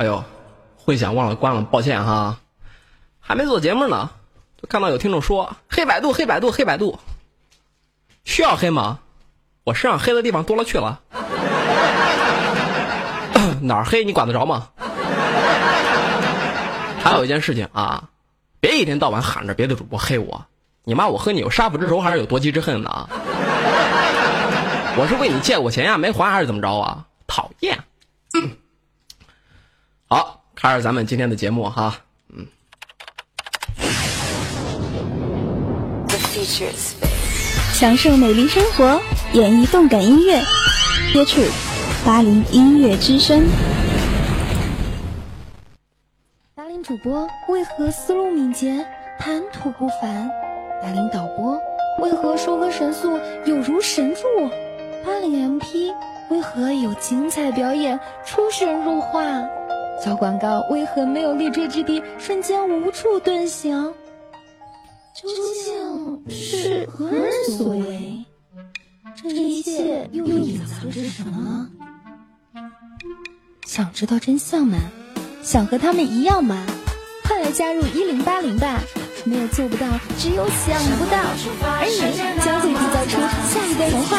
哎呦，混响忘了关了，抱歉哈，还没做节目呢，就看到有听众说黑百度，黑百度，黑百度，需要黑吗？我身上黑的地方多了去了，哪儿黑你管得着吗？还有一件事情啊，别一天到晚喊着别的主播黑我，你妈我和你有杀父之仇还是有夺妻之恨呢？我是为你借过钱呀，没还还是怎么着啊？讨厌。好，开始咱们今天的节目哈，嗯。享受美丽生活，演绎动感音乐，接触八零音乐之声。八零主播为何思路敏捷，谈吐不凡？八零导播为何收歌神速，有如神助？八零 MP 为何有精彩表演，出神入化？小广告为何没有立锥之地，瞬间无处遁形？究竟是何人所为？这一切又隐藏着什么？想知道真相吗？想和他们一样吗？快来加入一零八零吧！没有做不到，只有想不到，而你将会缔造出下一个童话。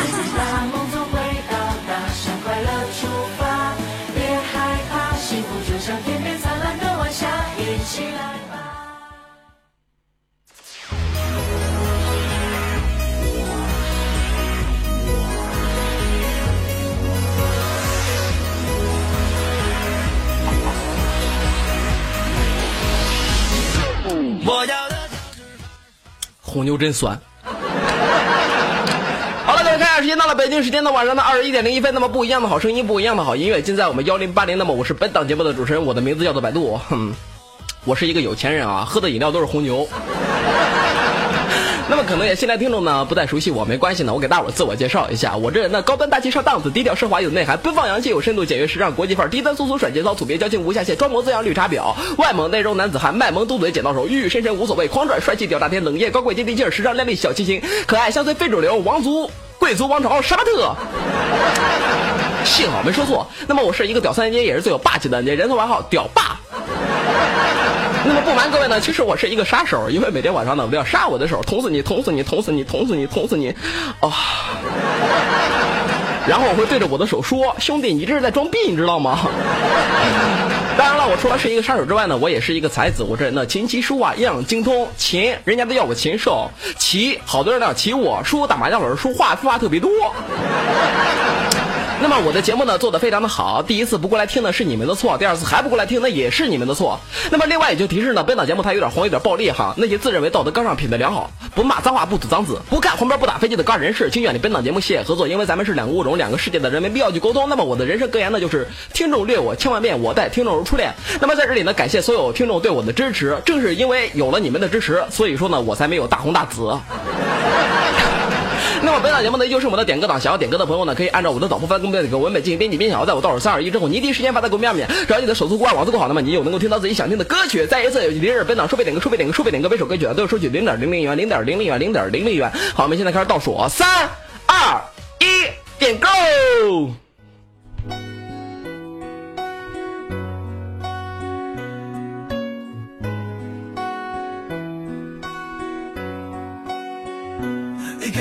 我要的红牛真酸。好了，各位，看一下时间到了，北京时间的晚上的二十一点零一分。那么不一样的好声音，不一样的好音乐，尽在我们幺零八零。那么我是本档节目的主持人，我的名字叫做百度。哼，我是一个有钱人啊，喝的饮料都是红牛。那么可能也新来听众呢不太熟悉我，没关系呢，我给大伙自我介绍一下，我这人呢高端大气上档次，低调奢华有内涵，奔放洋气有深度，简约时尚国际范儿，低端粗俗甩节操，土鳖矫情无下限，装模作样绿茶婊，外猛内柔男子汉，卖萌嘟嘴剪刀手，玉玉深深无所谓，狂拽帅气屌炸天，冷艳高贵接地气儿，时尚靓丽小清新，可爱乡村非主流，王族贵族王朝杀马特。幸好没说错。那么我是一个屌三姐，也是最有霸气的，人送外号屌霸。那么不瞒各位呢，其实我是一个杀手，因为每天晚上呢，我都要杀我的手，捅死你，捅死你，捅死你，捅死你，捅死你，啊！然后我会对着我的手说：“兄弟，你这是在装逼，你知道吗？” 当然了，我除了是一个杀手之外呢，我也是一个才子。我这人呢，琴棋书画样样精通。琴，人家都叫我禽兽；棋，好多人都要骑我；书，打麻将老师说话废话特别多。那么我的节目呢做的非常的好，第一次不过来听呢是你们的错，第二次还不过来听那也是你们的错。那么另外也就提示呢，本档节目它有点黄，有点暴力哈。那些自认为道德高尚、品德良好、不骂脏话、不吐脏字、不干黄标、不打飞机的高人士，请远离本档节目，谢谢合作。因为咱们是两个物种、两个世界的人，没必要去沟通。那么我的人生格言呢就是：听众虐我千万遍，我待听众如初恋。那么在这里呢，感谢所有听众对我的支持，正是因为有了你们的支持，所以说呢我才没有大红大紫。那么本档节目呢，依旧是我们的点歌党。想要点歌的朋友呢，可以按照我的导播发公屏的歌文本进行编辑编好，在我倒数三二一之后，你第一时间发在公屏上面。只要你的手速够快，网速够好，那么你有能够听到自己想听的歌曲。再一次，有零日本档收费点歌，收费点歌，收费点歌，每首歌曲啊都要收取零点零零元，零点零零元，零点零零元。好，我们现在开始倒数，三二一，点歌。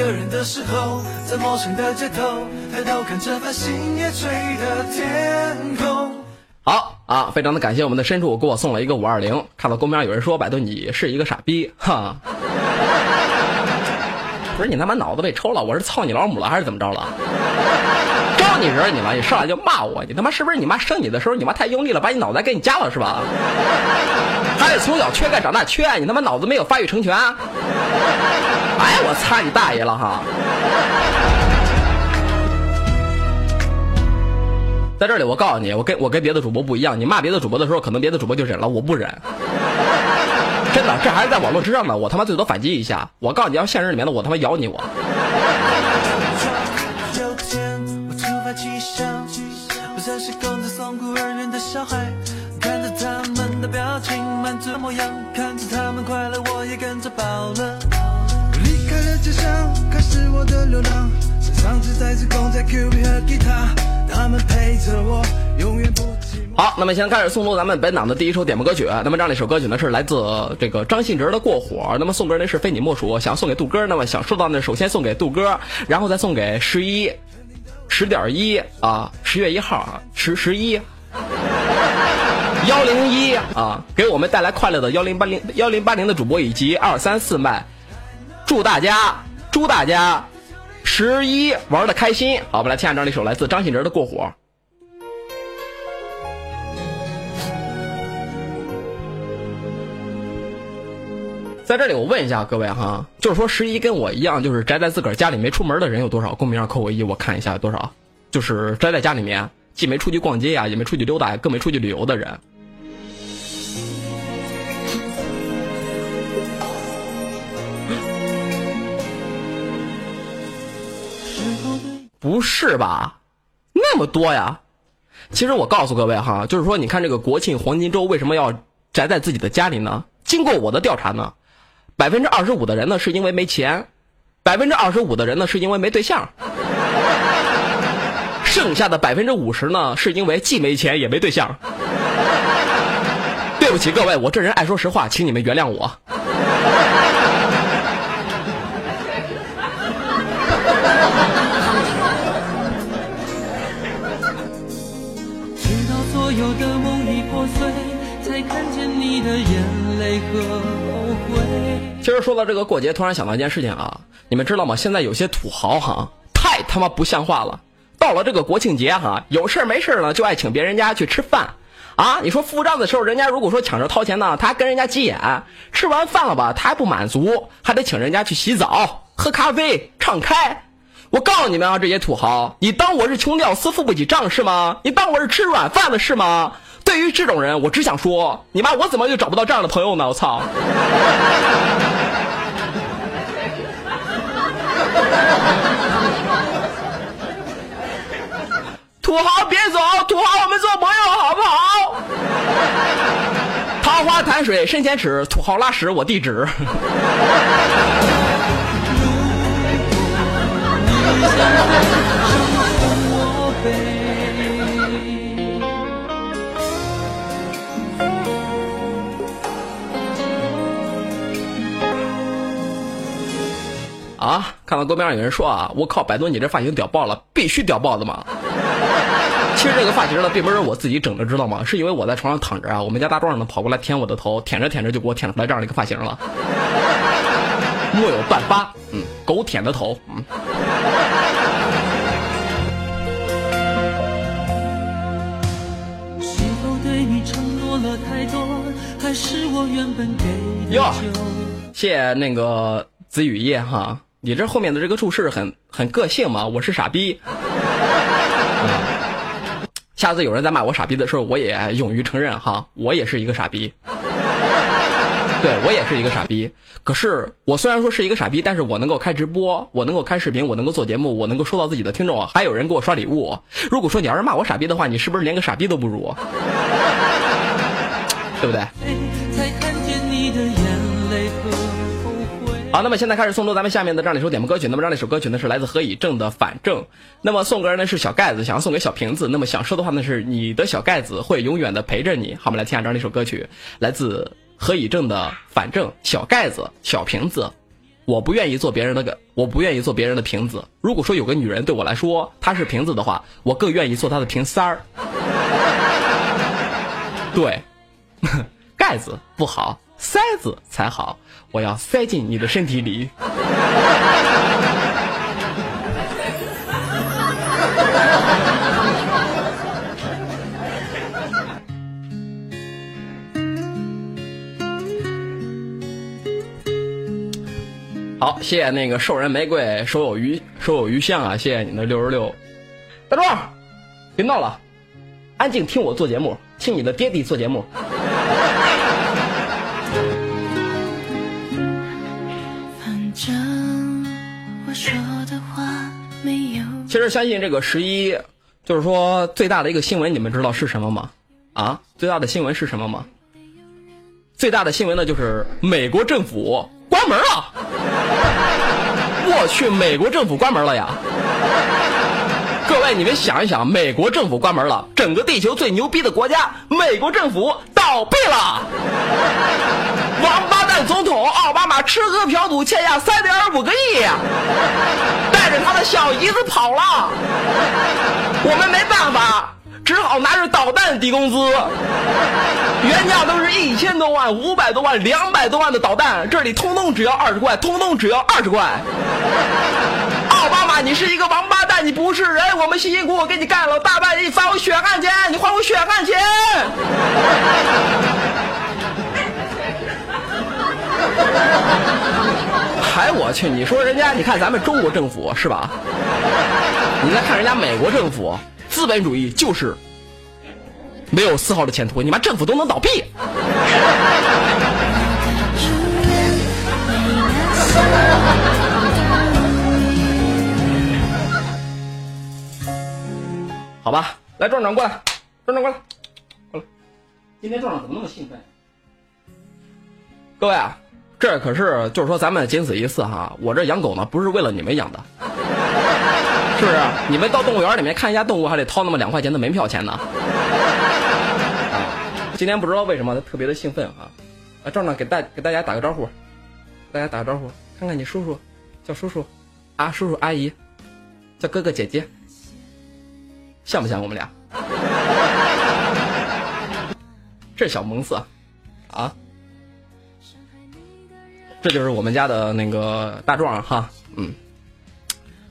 个人的时候，在陌生的街头，抬头看着繁星夜坠的天空。好啊，非常的感谢我们的深处给我送了一个五二零。看到公屏上有人说百度你是一个傻逼，哈。不是你他妈脑子被抽了？我是操你老母了还是怎么着了？招你惹你了？你上来就骂我？你他妈是不是你妈生你的时候你妈太用力了，把你脑袋给你夹了是吧？还得从小缺钙长大缺爱，你他妈脑子没有发育成全？哎，我擦你大爷了哈！在这里，我告诉你，我跟我跟别的主播不一样。你骂别的主播的时候，可能别的主播就忍了，我不忍。真的，这还是在网络之上呢。我他妈最多反击一下。我告诉你要现实里面的，我他妈咬你我。上只带着公仔、Q B 和吉他，他们陪着我，永远不。好，那么现在开始送出咱们本档的第一首点播歌曲。那么这样一首歌曲呢，是来自这个张信哲的《过火》。那么送歌呢是非你莫属，想送给杜哥。那么想收到呢，首先送给杜哥，然后再送给十一十点一啊，十月一号啊，十十一幺零一啊，给我们带来快乐的幺零八零幺零八零的主播以及二三四麦，祝大家祝大家十一玩的开心。好，我们来听下这样一首来自张信哲的《过火》。在这里，我问一下各位哈，就是说十一跟我一样，就是宅在自个儿家里没出门的人有多少？公屏上扣个一，我看一下有多少。就是宅在家里面，既没出去逛街呀，也没出去溜达，更没出去旅游的人。不是吧？那么多呀！其实我告诉各位哈，就是说，你看这个国庆黄金周为什么要宅在自己的家里呢？经过我的调查呢。百分之二十五的人呢，是因为没钱；百分之二十五的人呢，是因为没对象；剩下的百分之五十呢，是因为既没钱也没对象。对不起各位，我这人爱说实话，请你们原谅我。的眼泪和后悔。其实说到这个过节，突然想到一件事情啊，你们知道吗？现在有些土豪哈，太他妈不像话了。到了这个国庆节哈，有事儿没事儿呢，就爱请别人家去吃饭，啊，你说付账的时候，人家如果说抢着掏钱呢，他还跟人家急眼；吃完饭了吧，他还不满足，还得请人家去洗澡、喝咖啡、唱开。我告诉你们啊，这些土豪，你当我是穷屌丝付不起账是吗？你当我是吃软饭的是吗？对于这种人，我只想说，你妈我怎么就找不到这样的朋友呢？我操！土豪别走，土豪我们做朋友好不好？桃花潭水深千尺，土豪拉屎我地址。啊！看到桌面上有人说啊，我靠，百度你这发型屌爆了，必须屌爆的嘛！其实这个发型呢，并不是我自己整的，知道吗？是因为我在床上躺着啊，我们家大壮呢跑过来舔我的头，舔着舔着就给我舔出来这样的一个发型了。莫有半发，嗯，狗舔的头，嗯。哟，谢谢那个子雨夜哈。你这后面的这个注释很很个性嘛？我是傻逼。下次有人再骂我傻逼的时候，我也勇于承认哈，我也是一个傻逼。对我也是一个傻逼。可是我虽然说是一个傻逼，但是我能够开直播，我能够开视频，我能够做节目，我能够收到自己的听众，还有人给我刷礼物。如果说你要是骂我傻逼的话，你是不是连个傻逼都不如？对不对？好，那么现在开始送出咱们下面的这样一首点播歌曲。那么这样一首歌曲呢是来自何以正的《反正》。那么送歌呢是小盖子，想要送给小瓶子。那么想说的话呢是你的小盖子会永远的陪着你。好，我们来听下这样一首歌曲，来自何以正的《反正》。小盖子，小瓶子，我不愿意做别人的个，我不愿意做别人的瓶子。如果说有个女人对我来说她是瓶子的话，我更愿意做她的瓶塞儿。对，盖子不好，塞子才好。我要塞进你的身体里。好，谢谢那个兽人玫瑰手有余手有余香啊！谢谢你的六十六，大壮，别闹了，安静听我做节目，听你的爹地做节目。其实相信这个十一，就是说最大的一个新闻，你们知道是什么吗？啊，最大的新闻是什么吗？最大的新闻呢，就是美国政府关门了。我去，美国政府关门了呀！各位，你们想一想，美国政府关门了，整个地球最牛逼的国家，美国政府倒闭了，王八蛋总统奥巴马吃喝嫖赌欠下三点五个亿，带着他的小姨子跑了，我们没办法。只好拿着导弹抵工资，原价都是一千多万、五百多万、两百多万的导弹，这里通通只要二十块，通通只要二十块。奥巴马，你是一个王八蛋，你不是人，我们辛辛苦苦给你干了大半年，你发我血汗钱，你还我血汗钱。还我去，你说人家，你看咱们中国政府是吧？你再看人家美国政府。资本主义就是没有丝毫的前途，你妈政府都能倒闭。好吧，来壮壮过来，壮壮过来，过来。今天壮壮怎么那么兴奋？各位啊，这可是就是说咱们仅此一次哈，我这养狗呢不是为了你们养的。是不是？你们到动物园里面看一下动物，还得掏那么两块钱的门票钱呢。今天不知道为什么他特别的兴奋啊！啊，壮壮给大给大家打个招呼，大家打个招呼，看看你叔叔叫叔叔啊，叔叔阿姨叫哥哥姐姐，像不像我们俩？这小萌色啊，这就是我们家的那个大壮哈，嗯。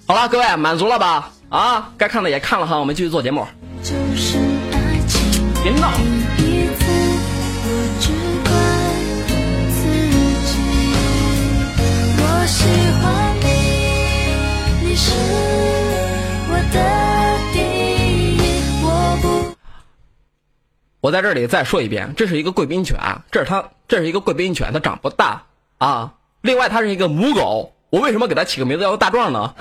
好了，各位满足了吧？啊，该看的也看了哈，我们继续做节目。别闹。我在这里再说一遍，这是一个贵宾犬，这是它，这是一个贵宾犬，它长不大啊。另外，它是一个母狗，我为什么给它起个名字叫大壮呢？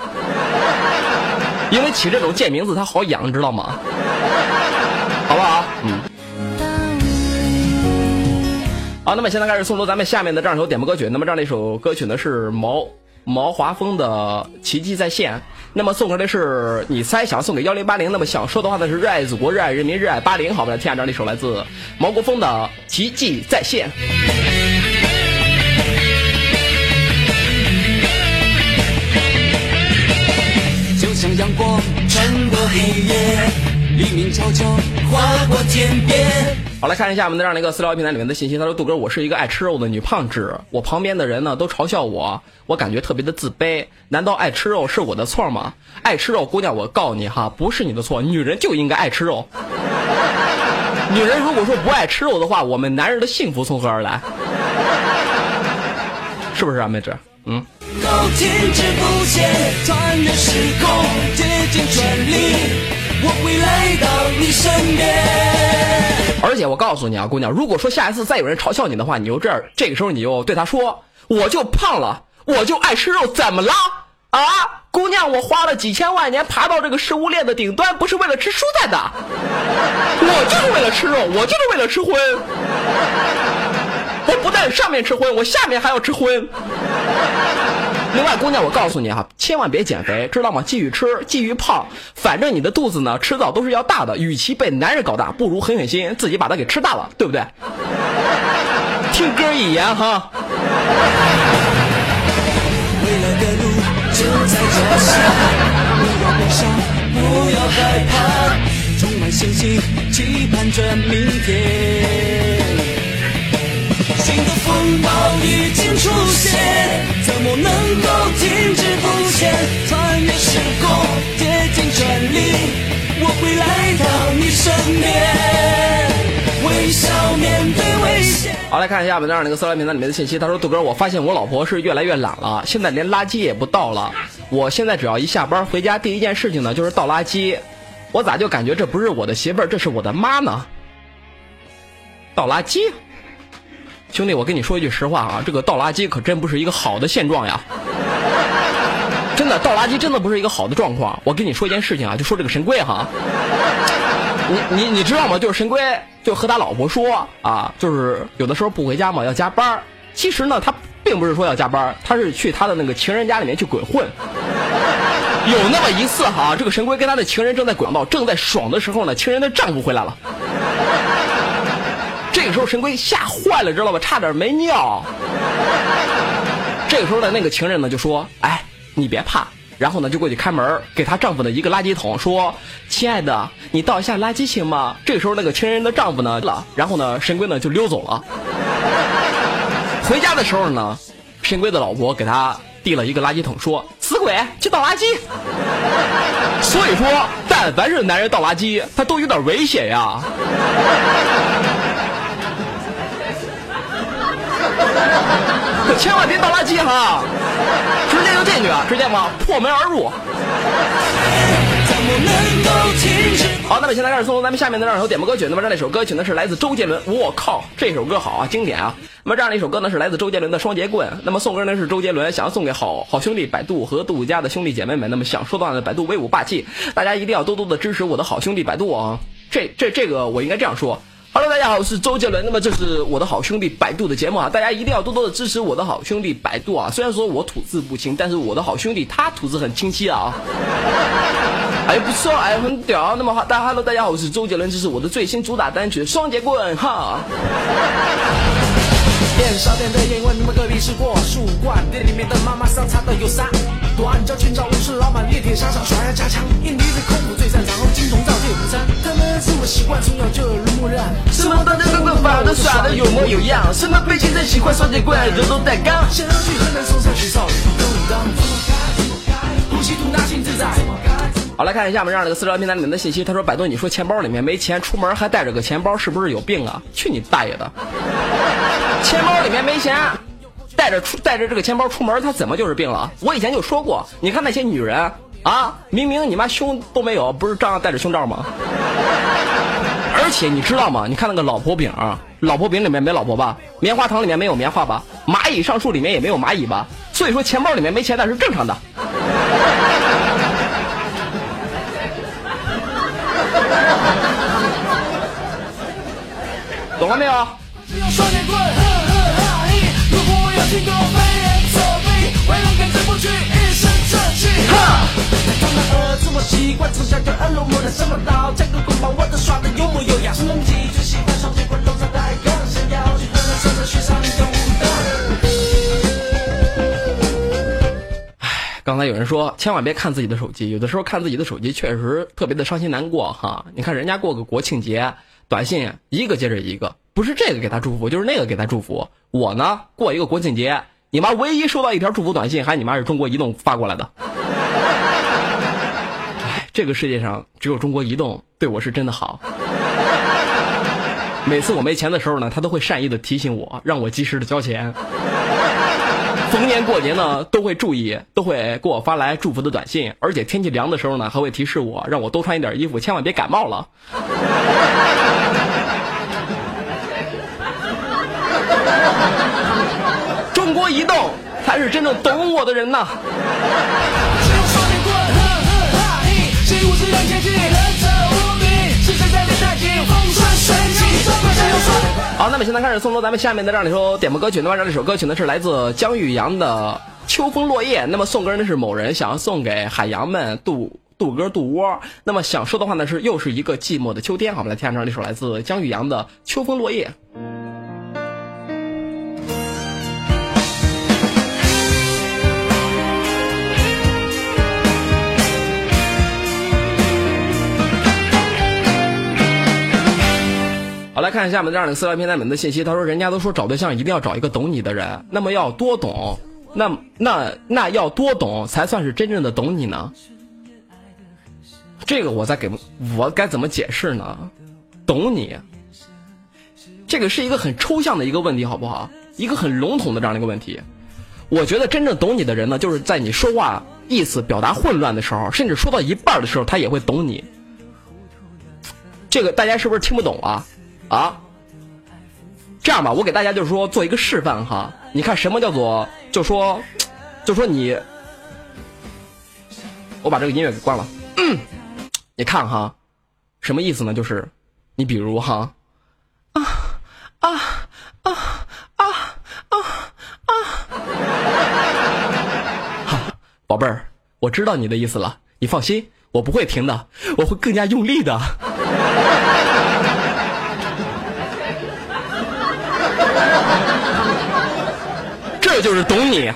因为起这种贱名字它好养，知道吗？好不好？嗯。好，那么现在开始送出咱们下面的这样一首点播歌曲。那么这样的一首歌曲呢是毛毛华峰的《奇迹再现》。那么送出的是你猜想送给幺零八零。那么想说的话呢是热爱祖国，热爱人民，热爱八零。好，我们来听下这样一首来自毛国峰的《奇迹再现》。阳光穿过黑夜，黎明悄悄划过天边。好，来看一下我们的这样的一个私聊平台里面的信息。他说：“杜哥，我是一个爱吃肉的女胖子，我旁边的人呢都嘲笑我，我感觉特别的自卑。难道爱吃肉是我的错吗？爱吃肉姑娘，我告诉你哈，不是你的错，女人就应该爱吃肉。女人如果说不爱吃肉的话，我们男人的幸福从何而来？是不是啊，妹子？嗯。”停止不前，穿越时空，竭尽全力，我会来到你身边。而且我告诉你啊，姑娘，如果说下一次再有人嘲笑你的话，你就这儿，这个时候你就对他说：“我就胖了，我就爱吃肉，怎么了？啊，姑娘，我花了几千万年爬到这个食物链的顶端，不是为了吃蔬菜的，我就是为了吃肉，我就是为了吃荤。我不但上面吃荤，我下面还要吃荤。”另外，姑娘，我告诉你哈，千万别减肥，知道吗？继续吃，继续胖，反正你的肚子呢，迟早都是要大的。与其被男人搞大，不如狠狠心自己把它给吃大了，对不对？听歌一言哈。未来的路就在脚下，不要悲伤，不要害怕，充满信心，期盼着明天。已经出现，怎么能够停止不前？穿越时空，竭尽全力，我会来到你身边，微笑面对危险。好，来看一下我们这样的一个私聊名单里面的信息。他说：“杜哥，我发现我老婆是越来越懒了，现在连垃圾也不倒了。我现在只要一下班回家，第一件事情呢就是倒垃圾。我咋就感觉这不是我的媳妇，这是我的妈呢？倒垃圾。”兄弟，我跟你说一句实话啊，这个倒垃圾可真不是一个好的现状呀！真的，倒垃圾真的不是一个好的状况。我跟你说一件事情啊，就说这个神龟哈，你你你知道吗？就是神龟就和他老婆说啊，就是有的时候不回家嘛，要加班其实呢，他并不是说要加班他是去他的那个情人家里面去鬼混。有那么一次哈，这个神龟跟他的情人正在鬼道，正在爽的时候呢，情人的丈夫回来了。这个时候神龟吓坏了，知道吧？差点没尿。这个时候的那个情人呢就说：“哎，你别怕。”然后呢就过去开门，给她丈夫的一个垃圾桶，说：“亲爱的，你倒一下垃圾行吗？”这个时候那个情人的丈夫呢了，然后呢神龟呢就溜走了。回家的时候呢，神龟的老婆给他递了一个垃圾桶，说：“死鬼，去倒垃圾。”所以说，但凡是男人倒垃圾，他都有点危险呀。可 千万别倒垃圾哈，直接就进去，直接往破门而入。好，那么现在开始送出咱们下面的这首点播歌曲。那么这样一首歌曲呢是来自周杰伦，我靠，这首歌好啊，经典啊。那么这样的一首歌呢是来自周杰伦的《双截棍》。那么送歌呢是周杰伦，想要送给好好兄弟百度和杜家的兄弟姐妹们。那么想说到呢百度威武霸气，大家一定要多多的支持我的好兄弟百度啊。这这这个我应该这样说。Hello，大家好，我是周杰伦。那么这是我的好兄弟百度的节目啊，大家一定要多多的支持我的好兄弟百度啊。虽然说我吐字不清，但是我的好兄弟他吐字很清晰啊。哎，不错，哎，很屌。那么好，大家 Hello，大家好，我是周杰伦，这是我的最新主打单曲《双截棍》哈。店烧店的烟问你们隔壁是过树冠，店里面的妈妈桑擦的有啥？短脚寻找武士老板，猎铁沙场耍呀加强，印尼的空腹最擅长，后金铜造铁午餐。他们生活习惯从小就耳濡目染，什么大家都都法都耍的有模有样，什么背景真喜欢双截棍，人都带杠。想要去河南嵩山学少林，动荡怎么该怎么该，呼吸吐纳心自在。好，来看一下我们这个私聊平台里面的信息。他说：“百度，你说钱包里面没钱，出门还带着个钱包，是不是有病啊？去你大爷的！钱包里面没钱，带着出带着这个钱包出门，他怎么就是病了？我以前就说过，你看那些女人啊，明明你妈胸都没有，不是照样带着胸罩吗？而且你知道吗？你看那个老婆饼，老婆饼里面没老婆吧？棉花糖里面没有棉花吧？蚂蚁上树里面也没有蚂蚁吧？所以说钱包里面没钱那是正常的。”懂了没有？果我有听过飞檐走壁，为了跟这部剧一身正气。哈！他们儿子我习惯，从小就耳濡目染，什么刀枪棍棒我都耍的有模有样。什么技最喜欢双截棍，楼上带杠，想要去河南省城学少林功唉，刚才有人说千万别看自己的手机，有的时候看自己的手机确实特别的伤心难过哈。你看人家过个国庆节。短信一个接着一个，不是这个给他祝福，就是那个给他祝福。我呢，过一个国庆节，你妈唯一收到一条祝福短信，还你妈是中国移动发过来的。哎，这个世界上只有中国移动对我是真的好。每次我没钱的时候呢，他都会善意的提醒我，让我及时的交钱。逢年过节呢，都会注意，都会给我发来祝福的短信，而且天气凉的时候呢，还会提示我，让我多穿一点衣服，千万别感冒了。移动才是真正懂我的人呐！好，那么现在开始送出咱们下面的让你说点播歌曲。那么这首歌曲呢是来自姜玉阳的《秋风落叶》。那么送歌呢是某人，想要送给海洋们渡渡歌渡窝。那么想说的话呢是又是一个寂寞的秋天。好，我们来听下这首来自姜玉阳的《秋风落叶》。好，来看一下我们这样的私聊平台里面的信息。他说：“人家都说找对象一定要找一个懂你的人，那么要多懂，那那那要多懂才算是真正的懂你呢？”这个我再给我该怎么解释呢？懂你，这个是一个很抽象的一个问题，好不好？一个很笼统的这样的一个问题。我觉得真正懂你的人呢，就是在你说话意思表达混乱的时候，甚至说到一半的时候，他也会懂你。这个大家是不是听不懂啊？啊，这样吧，我给大家就是说做一个示范哈，你看什么叫做，就说，就说你，我把这个音乐给关了，嗯，你看哈，什么意思呢？就是你比如哈，啊啊啊啊啊啊，好，宝贝儿，我知道你的意思了，你放心，我不会停的，我会更加用力的。就是懂你。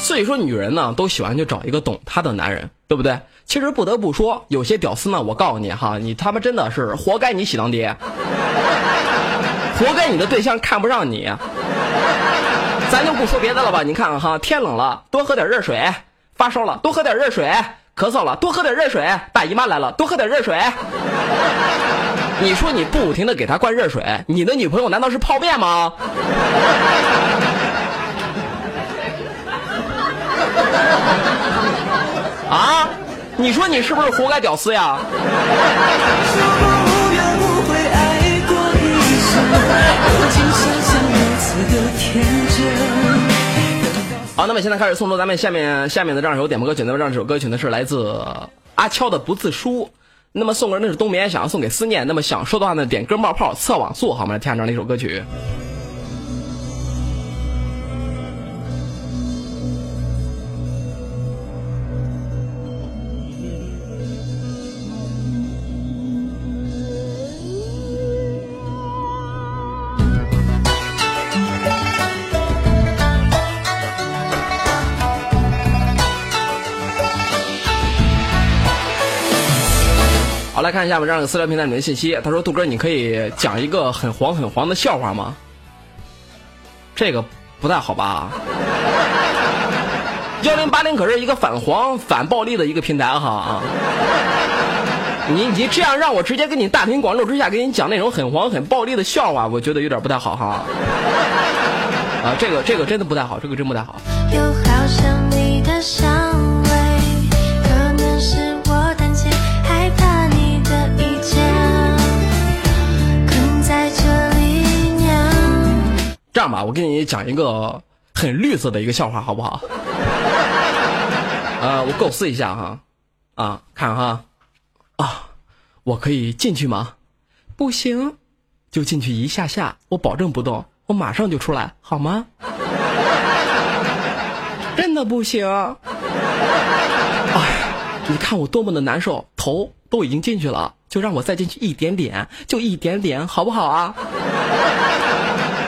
所以说，女人呢都喜欢去找一个懂她的男人，对不对？其实不得不说，有些屌丝呢，我告诉你哈，你他妈真的是活该你喜当爹，活该你的对象看不上你。咱就不说别的了吧，你看看哈，天冷了多喝点热水，发烧了多喝点热水，咳嗽了多喝点热水，大姨妈来了多喝点热水。你说你不停的给他灌热水，你的女朋友难道是泡面吗？啊，你说你是不是活该屌丝呀？好，那么现在开始送出咱们下面下面的这样一首点播歌曲。那么这样一首歌曲呢是来自阿悄的《不自书》。那么送歌那是冬眠，想要送给思念。那么想说的话呢，点歌冒泡测网速。好，我们来听下这样的一首歌曲。好，来看一下我们这样的私聊平台里面的信息。他说：“杜哥，你可以讲一个很黄很黄的笑话吗？”这个不太好吧？幺零八零可是一个反黄反暴力的一个平台哈！你你这样让我直接跟你大庭广众之下给你讲那种很黄很暴力的笑话，我觉得有点不太好哈。啊，这个这个真的不太好，这个真不太。好这样吧，我给你讲一个很绿色的一个笑话，好不好？呃，我构思一下哈，啊，看哈，啊，我可以进去吗？不行，就进去一下下，我保证不动，我马上就出来，好吗？真的不行。哎，你看我多么的难受，头都已经进去了，就让我再进去一点点，就一点点，好不好啊？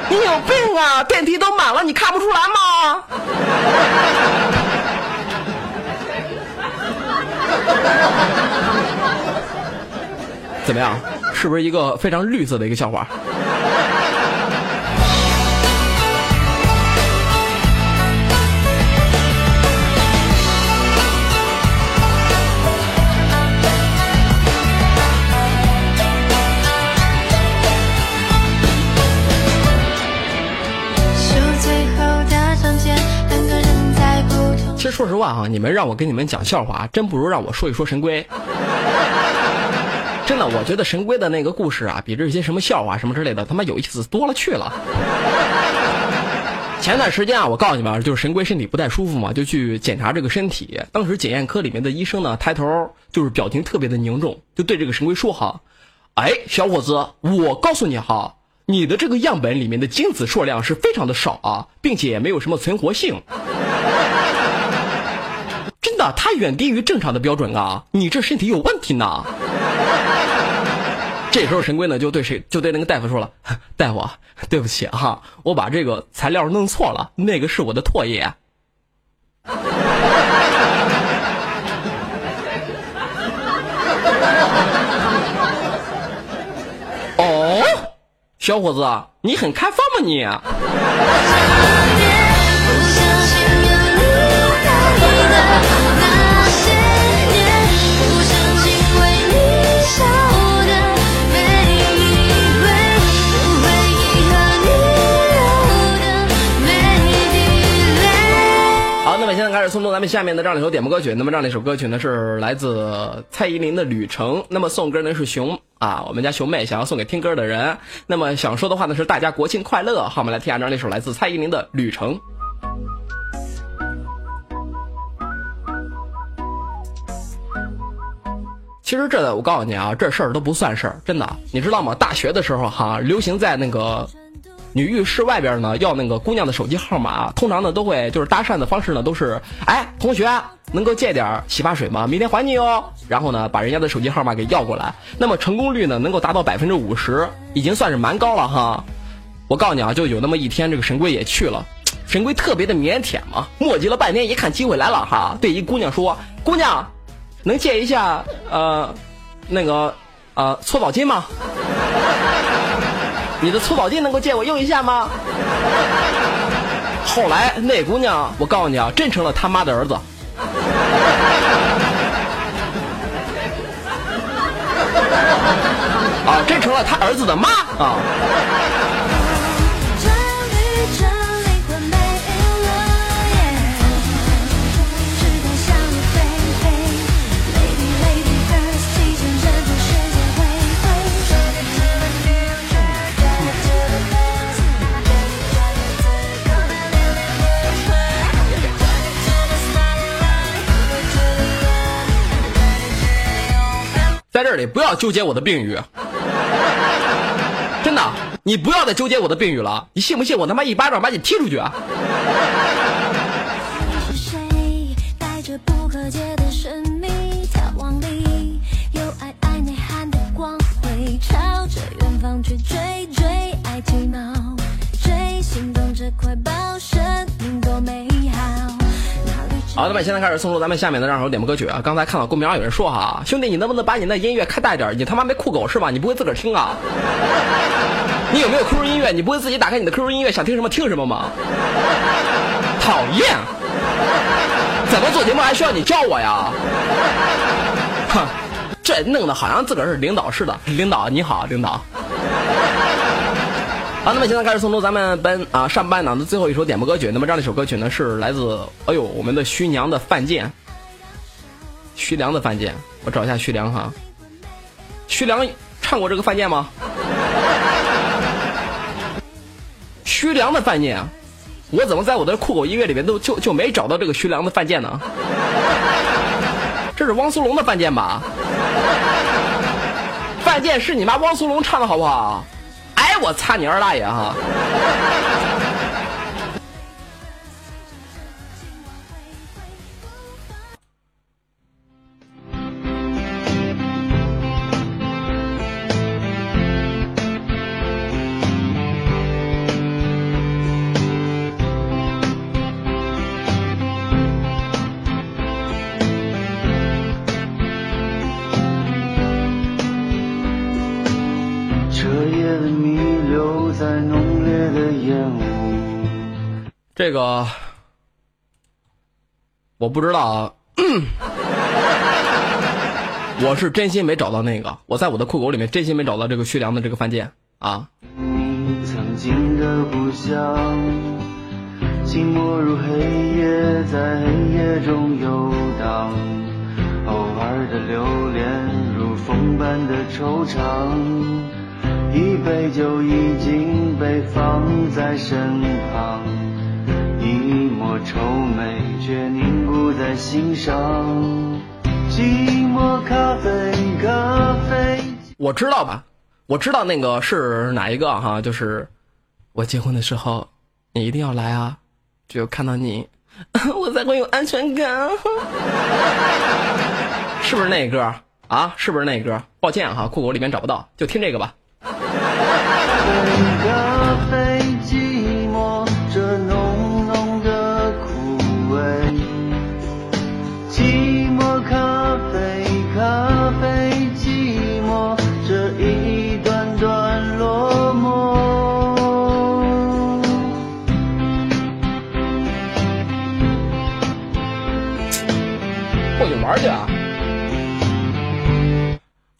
你有病啊！电梯都满了，你看不出来吗？怎么样？是不是一个非常绿色的一个笑话？实说实话哈，你们让我跟你们讲笑话，真不如让我说一说神龟。真的，我觉得神龟的那个故事啊，比这些什么笑话什么之类的，他妈有意思多了去了。前段时间啊，我告诉你们，就是神龟身体不太舒服嘛，就去检查这个身体。当时检验科里面的医生呢，抬头就是表情特别的凝重，就对这个神龟说哈：“哎，小伙子，我告诉你哈，你的这个样本里面的精子数量是非常的少啊，并且也没有什么存活性。”真的，它远低于正常的标准啊！你这身体有问题呢。这时候神龟呢就对谁就对那个大夫说了：“ 大夫，对不起哈、我把这个材料弄错了，那个是我的唾液。”哦，小伙子，你很开放吗你？始送出咱们下面的这样一首点播歌曲。那么这样一首歌曲呢，是来自蔡依林的《旅程》。那么送歌呢是熊啊，我们家熊妹想要送给听歌的人。那么想说的话呢是大家国庆快乐。好，我们来听下这样一首来自蔡依林的《旅程》。其实这我告诉你啊，这事儿都不算事儿，真的，你知道吗？大学的时候哈，流行在那个女浴室外边呢，要那个姑娘的手机号码，通常呢都会就是搭讪的方式呢都是，哎，同学能够借点洗发水吗？明天还你哦。然后呢，把人家的手机号码给要过来，那么成功率呢能够达到百分之五十，已经算是蛮高了哈。我告诉你啊，就有那么一天，这个神龟也去了，神龟特别的腼腆嘛，磨叽了半天，一看机会来了哈，对一姑娘说，姑娘。能借一下呃，那个呃搓澡巾吗？你的搓澡巾能够借我用一下吗？后来那姑娘，我告诉你啊，真成了他妈的儿子。啊，真成了他儿子的妈啊！在这里不要纠结我的病语，真的，你不要再纠结我的病语了，你信不信我他妈一巴掌把你踢出去啊？好，那么现在开始送出咱们下面的让手点播歌曲啊！刚才看到公屏上有人说哈，兄弟，你能不能把你那音乐开大点？你他妈没酷狗是吧？你不会自个儿听啊？你有没有 QQ 音乐？你不会自己打开你的 QQ 音乐，想听什么听什么吗？讨厌！怎么做节目还需要你教我呀？哼，这弄得好像自个儿是领导似的。领导你好，领导。好，那么现在开始送出咱们本啊上半档的最后一首点播歌曲。那么这样一首歌曲呢，是来自哎呦我们的徐娘的范建，徐良的范建，我找一下徐良哈。徐良唱过这个范建吗？徐良的范建，我怎么在我的酷狗音乐里面都就就没找到这个徐良的范建呢？这是汪苏泷的范建吧？范建是你妈汪苏泷唱的好不好？我擦你二大爷哈！这个我不知道啊，我是真心没找到那个，我在我的酷狗里面真心没找到这个徐良的这个范建啊。你曾经的故乡，寂寞如黑夜，在黑夜中游荡。偶尔的留恋，如风般的惆怅。一杯酒已经被放在身旁，一抹愁眉却凝固在心上。寂寞咖啡，咖啡。我知道吧？我知道那个是哪一个哈，就是我结婚的时候，你一定要来啊！只有看到你，我才会有安全感。是不是那歌啊？是不是那歌？抱歉哈，酷狗里面找不到，就听这个吧。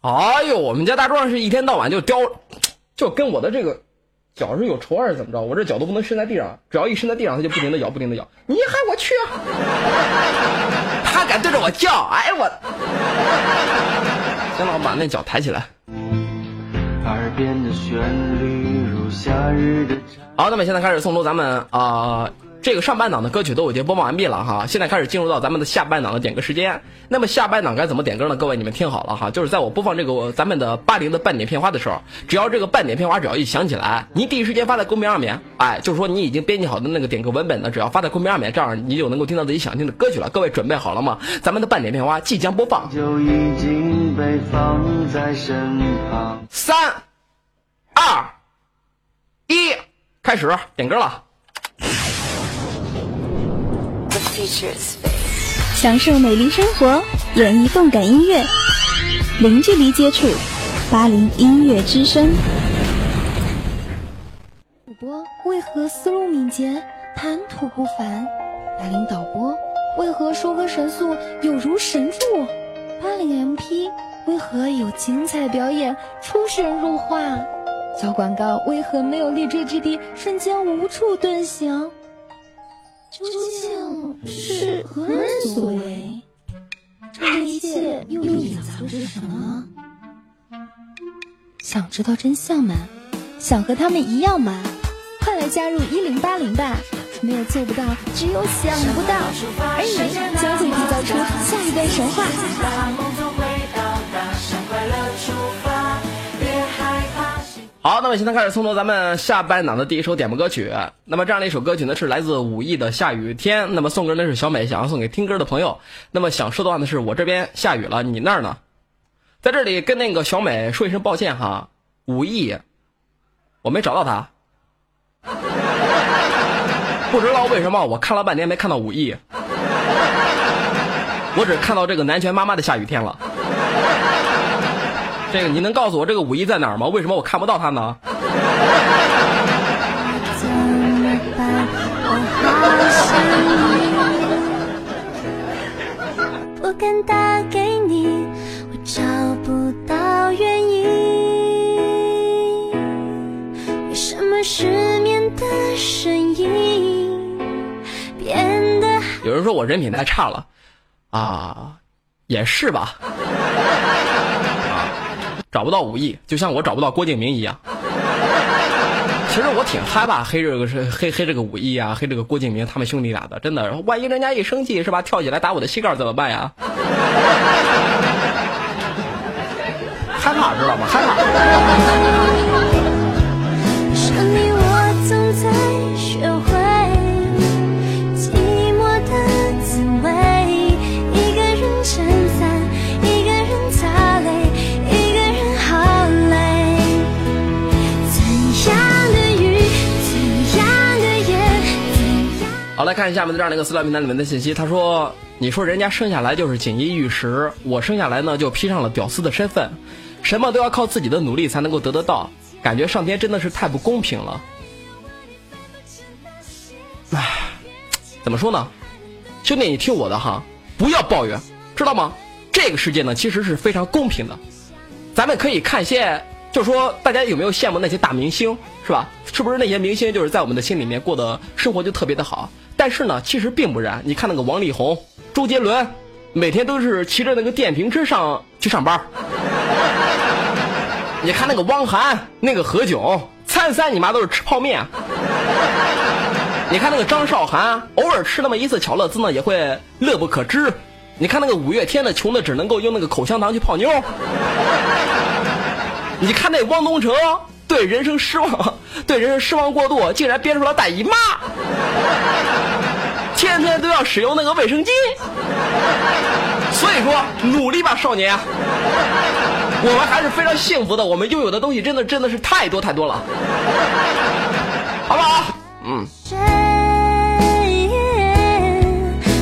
哎呦，我们家大壮是一天到晚就叼，就跟我的这个脚是有仇还是怎么着？我这脚都不能伸在地上，只要一伸在地上，他就不停的咬，不停的咬。你喊我去啊！他敢对着我叫，哎我！行了，我把那脚抬起来。边的旋律如夏日的。好，那么现在开始送出咱们啊、呃这个上半档的歌曲都已经播放完毕了哈，现在开始进入到咱们的下半档的点歌时间。那么下半档该怎么点歌呢？各位你们听好了哈，就是在我播放这个咱们的八零的半点片花的时候，只要这个半点片花只要一响起来，您第一时间发在公屏上面，哎，就是说你已经编辑好的那个点歌文本呢，只要发在公屏上面，这样你就能够听到自己想听的歌曲了。各位准备好了吗？咱们的半点片花即将播放，就已经被放在身旁。三、二、一，开始点歌了。享受美丽生活，演绎动感音乐，零距离接触八零音乐之声。主播为何思路敏捷，谈吐不凡？八零导播为何收割神速，有如神助？八零 MP 为何有精彩表演，出神入化？小广告为何没有立锥之地，瞬间无处遁形？究竟是何人所为？这一切又隐藏着什么？想知道真相吗？想和他们一样吗？快来加入一零八零吧！没有做不到，只有想不到。而你将会缔造出下一段神话。好，那么现在开始送出咱们下半档的第一首点播歌曲。那么这样的一首歌曲呢，是来自武艺的《下雨天》。那么送歌呢是小美，想要送给听歌的朋友。那么想说的话呢是我这边下雨了，你那儿呢？在这里跟那个小美说一声抱歉哈，武艺，我没找到他，不知道为什么我看了半天没看到武艺，我只看到这个南拳妈妈的下雨天了。这个你能告诉我这个五一在哪儿吗？为什么我看不到他呢？我敢打给你，我找不到原因。为什么失眠的声音变得有人说我人品太差了，啊，也是吧。找不到武艺，就像我找不到郭敬明一样。其实我挺害怕黑这个是黑黑这个武艺啊，黑这个郭敬明他们兄弟俩的，真的，万一人家一生气是吧，跳起来打我的膝盖怎么办呀？害怕知道吗？害怕。看下面的这样的一个私聊名单里面的信息。他说：“你说人家生下来就是锦衣玉食，我生下来呢就披上了屌丝的身份，什么都要靠自己的努力才能够得得到，感觉上天真的是太不公平了。”唉，怎么说呢？兄弟，你听我的哈，不要抱怨，知道吗？这个世界呢其实是非常公平的。咱们可以看一些，就说大家有没有羡慕那些大明星，是吧？是不是那些明星就是在我们的心里面过的生活就特别的好？但是呢，其实并不然。你看那个王力宏、周杰伦，每天都是骑着那个电瓶车上去上班。你看那个汪涵、那个何炅，餐三你妈都是吃泡面。你看那个张韶涵，偶尔吃那么一次巧乐兹呢，也会乐不可支。你看那个五月天的，穷的只能够用那个口香糖去泡妞。你看那汪东城对人生失望，对人生失望过度，竟然编出了大姨妈，天天都要使用那个卫生巾。所以说，努力吧，少年！我们还是非常幸福的，我们拥有的东西真的真的是太多太多了，好不好？嗯。谁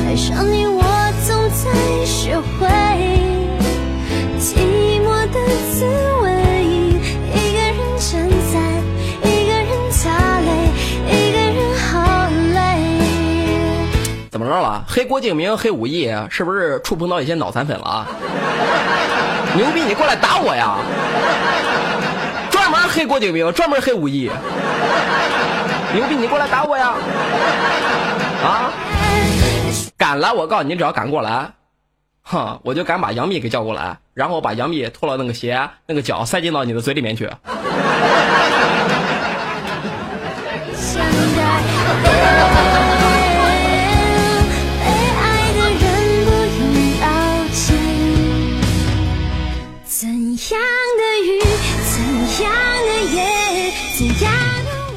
爱上你，我总在学会么着了？黑郭敬明、黑武艺，是不是触碰到一些脑残粉了啊？牛逼，你过来打我呀！专门黑郭敬明，专门黑武艺。牛逼，你过来打我呀！啊！敢来，我告诉你，你只要敢过来，哼，我就敢把杨幂给叫过来，然后把杨幂脱了那个鞋、那个脚塞进到你的嘴里面去。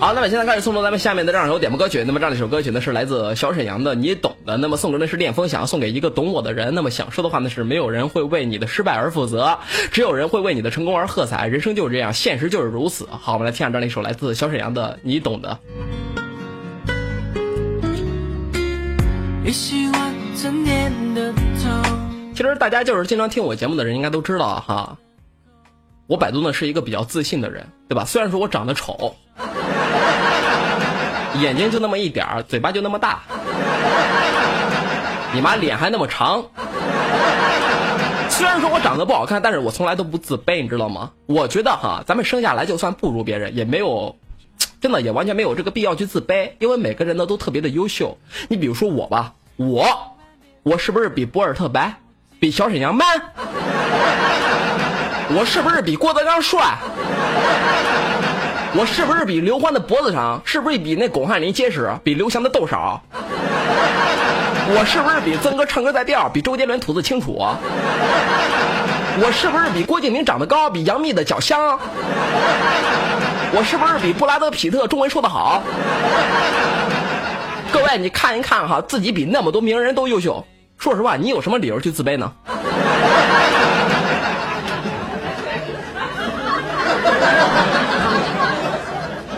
好，那么现在开始送出咱们下面的这样一首点播歌曲。那么这样一首歌曲呢是来自小沈阳的《你懂的》。那么送给的是恋风，想要送给一个懂我的人。那么想说的话呢是：没有人会为你的失败而负责，只有人会为你的成功而喝彩。人生就是这样，现实就是如此。好，我们来听下这样一首来自小沈阳的《你懂的》。其实大家就是经常听我节目的人应该都知道哈，我百度呢是一个比较自信的人，对吧？虽然说我长得丑，眼睛就那么一点儿，嘴巴就那么大，你妈脸还那么长。虽然说我长得不好看，但是我从来都不自卑，你知道吗？我觉得哈，咱们生下来就算不如别人，也没有，真的也完全没有这个必要去自卑，因为每个人呢都特别的优秀。你比如说我吧，我，我是不是比博尔特白，比小沈阳 man？我是不是比郭德纲帅？我是不是比刘欢的脖子长？是不是比那巩汉林结实？比刘翔的豆少？我是不是比曾哥唱歌带调？比周杰伦吐字清楚？我是不是比郭敬明长得高？比杨幂的脚香？我是不是比布拉德皮特中文说得好？各位，你看一看哈，自己比那么多名人都优秀，说实话，你有什么理由去自卑呢？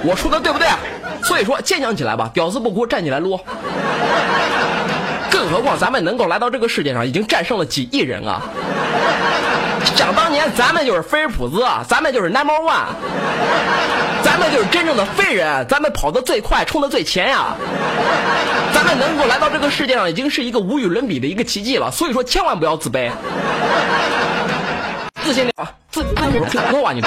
我说的对不对？所以说坚强起来吧，屌丝不哭，站起来撸。更何况咱们能够来到这个世界上，已经战胜了几亿人啊！想当年咱们就是菲尔普斯，咱们就是 number one，咱们就是真正的飞人，咱们跑得最快，冲得最前呀！咱们能够来到这个世界上，已经是一个无与伦比的一个奇迹了。所以说，千万不要自卑，自信点啊，自多啊你。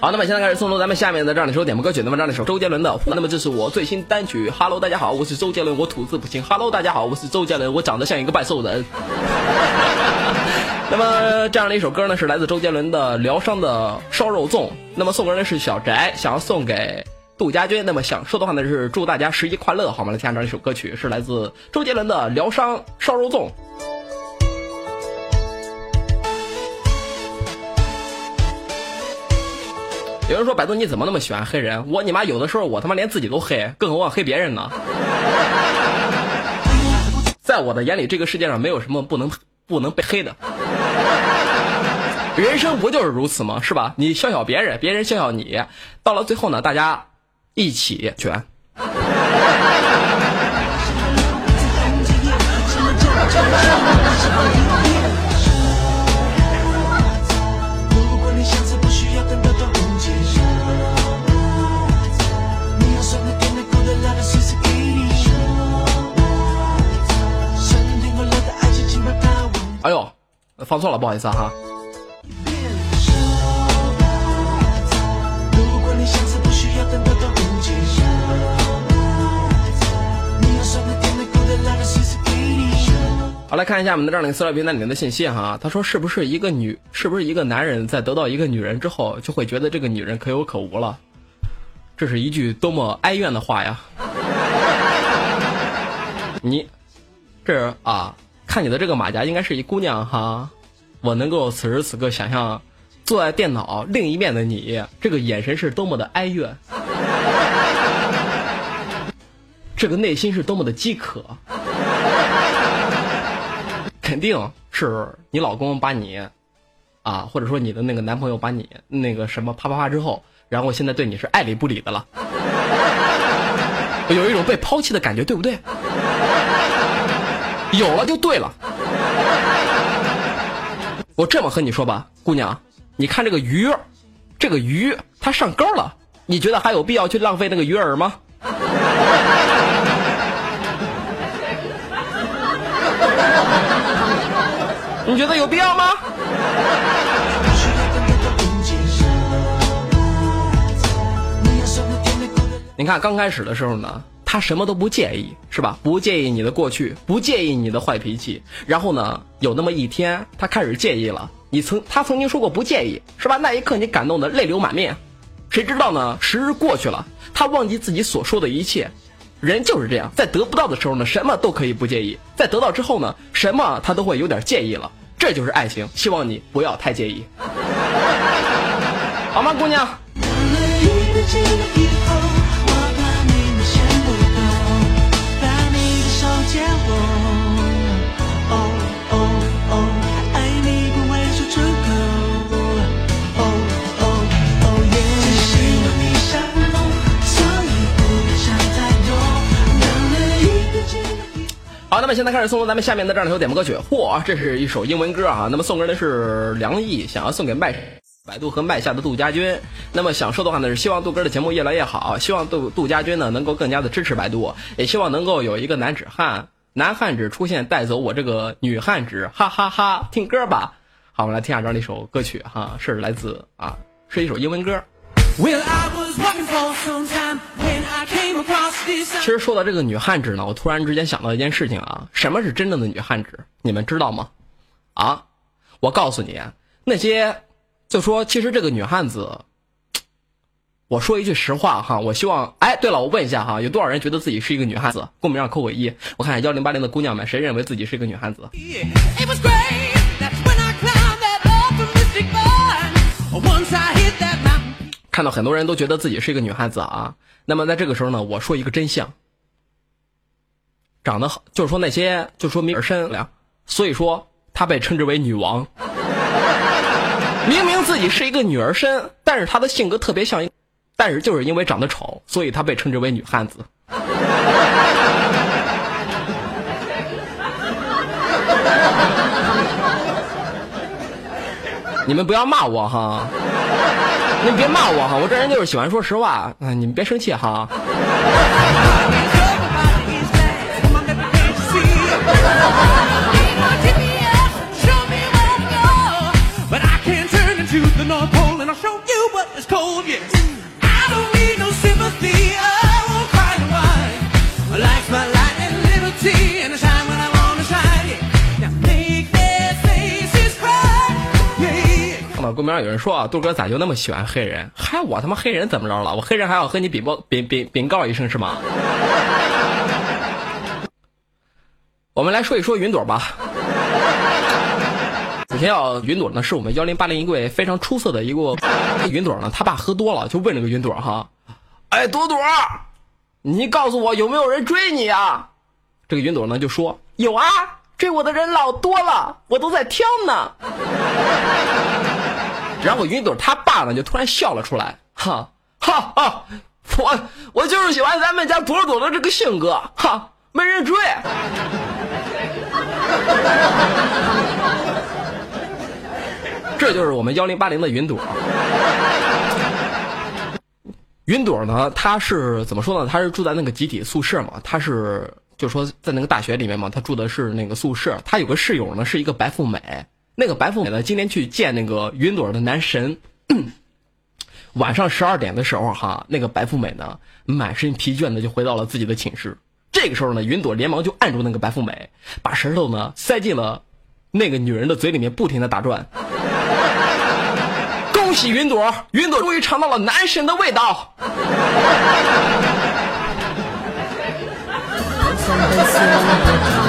好，那么现在开始送出咱们下面的这样的一首点播歌曲，那么这样的一首周杰伦的《那么这是我最新单曲。Hello，大家好，我是周杰伦，我吐字不清。Hello，大家好，我是周杰伦，我长得像一个半兽人。那么这样的一首歌呢，是来自周杰伦的《疗伤的烧肉粽》。那么送歌人是小翟，想要送给杜家军。那么想说的话呢是祝大家十一快乐，好吗？来听下这样一首歌曲，是来自周杰伦的《疗伤烧肉粽》。有人说百度你怎么那么喜欢黑人？我你妈有的时候我他妈连自己都黑，更何况黑别人呢？在我的眼里，这个世界上没有什么不能不能被黑的。人生不就是如此吗？是吧？你笑笑别人，别人笑笑你，到了最后呢，大家一起卷。错了，不好意思哈。好，来看一下我们的这样的一个私聊平台里面的信息哈。他说：“是不是一个女，是不是一个男人在得到一个女人之后，就会觉得这个女人可有可无了？”这是一句多么哀怨的话呀！你这啊，看你的这个马甲应该是一姑娘哈。我能够此时此刻想象，坐在电脑另一面的你，这个眼神是多么的哀怨，这个内心是多么的饥渴。肯定是你老公把你，啊，或者说你的那个男朋友把你那个什么啪啪啪之后，然后现在对你是爱理不理的了，有一种被抛弃的感觉，对不对？有了就对了。我这么和你说吧，姑娘，你看这个鱼，这个鱼它上钩了，你觉得还有必要去浪费那个鱼饵吗？你觉得有必要吗？不需要等到端午节。你要酸的、甜的、苦的。你看刚开始的时候呢，他什么都不介意，是吧？不介意你的过去，不介意你的坏脾气。然后呢，有那么一天，他开始介意了。你曾他曾经说过不介意，是吧？那一刻你感动的泪流满面，谁知道呢？时日过去了，他忘记自己所说的一切。人就是这样，在得不到的时候呢，什么都可以不介意；在得到之后呢，什么他都会有点介意了。这就是爱情，希望你不要太介意，好吗，姑娘？好，那么现在开始送出咱们下面的这样的首点播歌曲。嚯，这是一首英文歌啊！那么送歌的是梁毅，想要送给麦百度和麦下的杜家军。那么想说的话呢是希望杜哥的节目越来越好，希望杜杜家军呢能够更加的支持百度，也希望能够有一个男纸汉男汉子出现带走我这个女汉子，哈哈哈听歌吧。好，我们来听下这样的一首歌曲哈，是来自啊，是一首英文歌。Well, I was walking for some time when I came across this. 其实说到这个女汉子呢，我突然之间想到一件事情啊，什么是真正的女汉子？你们知道吗？啊，我告诉你，那些就说其实这个女汉子，我说一句实话哈，我希望，哎，对了，我问一下哈，有多少人觉得自己是一个女汉子？公屏上扣个一，我看看幺零八零的姑娘们，谁认为自己是一个女汉子？It was 看到很多人都觉得自己是一个女汉子啊。那么在这个时候呢，我说一个真相，长得好，就是说那些就说明而身，所以说她被称之为女王。明明自己是一个女儿身，但是她的性格特别像一，但是就是因为长得丑，所以她被称之为女汉子。你们不要骂我哈。你别骂我哈，我这人就是喜欢说实话，嗯，你们别生气哈。公屏上有人说啊，杜哥咋就那么喜欢黑人？嗨，我他妈黑人怎么着了？我黑人还要和你禀报禀禀禀告一声是吗？我们来说一说云朵吧。首先要云朵呢，是我们幺零八零一柜非常出色的一个云朵呢，他爸喝多了就问这个云朵哈，哎，朵朵，你告诉我有没有人追你啊？这个云朵呢就说有啊，追我的人老多了，我都在挑呢。然后云朵他爸呢就突然笑了出来，哈哈哈，我我就是喜欢咱们家朵朵的这个性格，哈，没人追。这就是我们幺零八零的云朵。云朵呢，他是怎么说呢？他是住在那个集体宿舍嘛，他是就说在那个大学里面嘛，他住的是那个宿舍。他有个室友呢，是一个白富美。那个白富美呢，今天去见那个云朵的男神。晚上十二点的时候，哈，那个白富美呢，满身疲倦的就回到了自己的寝室。这个时候呢，云朵连忙就按住那个白富美，把舌头呢塞进了那个女人的嘴里面，不停的打转。恭喜云朵，云朵终于尝到了男神的味道。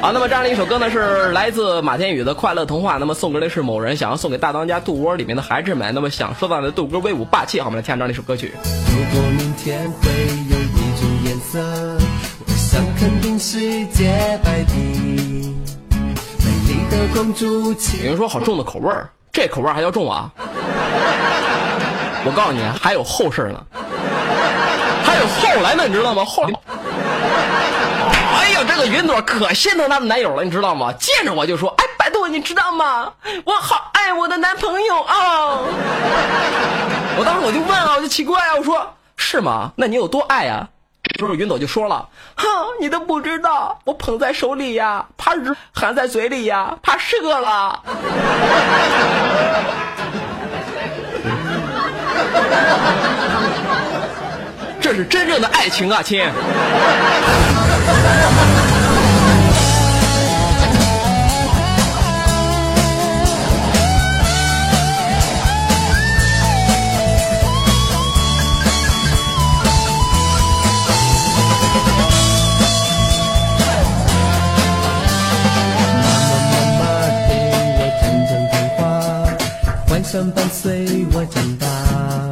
好，那么这样的一首歌呢，是来自马天宇的《快乐童话》。那么送歌的是某人想要送给大当家杜窝里面的孩子们。那么想说到的杜哥威武霸气，好，我们来听下这样的一首歌曲。如果明天会有一种颜色，我想肯定是洁白的。美丽的公主，有人说好重的口味儿，这口味儿还叫重啊？我告诉你，还有后事儿呢，还有后来呢，你知道吗？后来，哎呦，这个云朵可心疼她的男友了，你知道吗？见着我就说，哎，百度，你知道吗？我好爱我的男朋友啊！我当时我就问啊，我就奇怪啊，我说是吗？那你有多爱啊？这时候云朵就说了：“哼，你都不知道，我捧在手里呀，怕日含在嘴里呀，怕射了。” 这是真正的爱情啊亲。妈妈妈妈我讲讲童话幻想伴随我长大。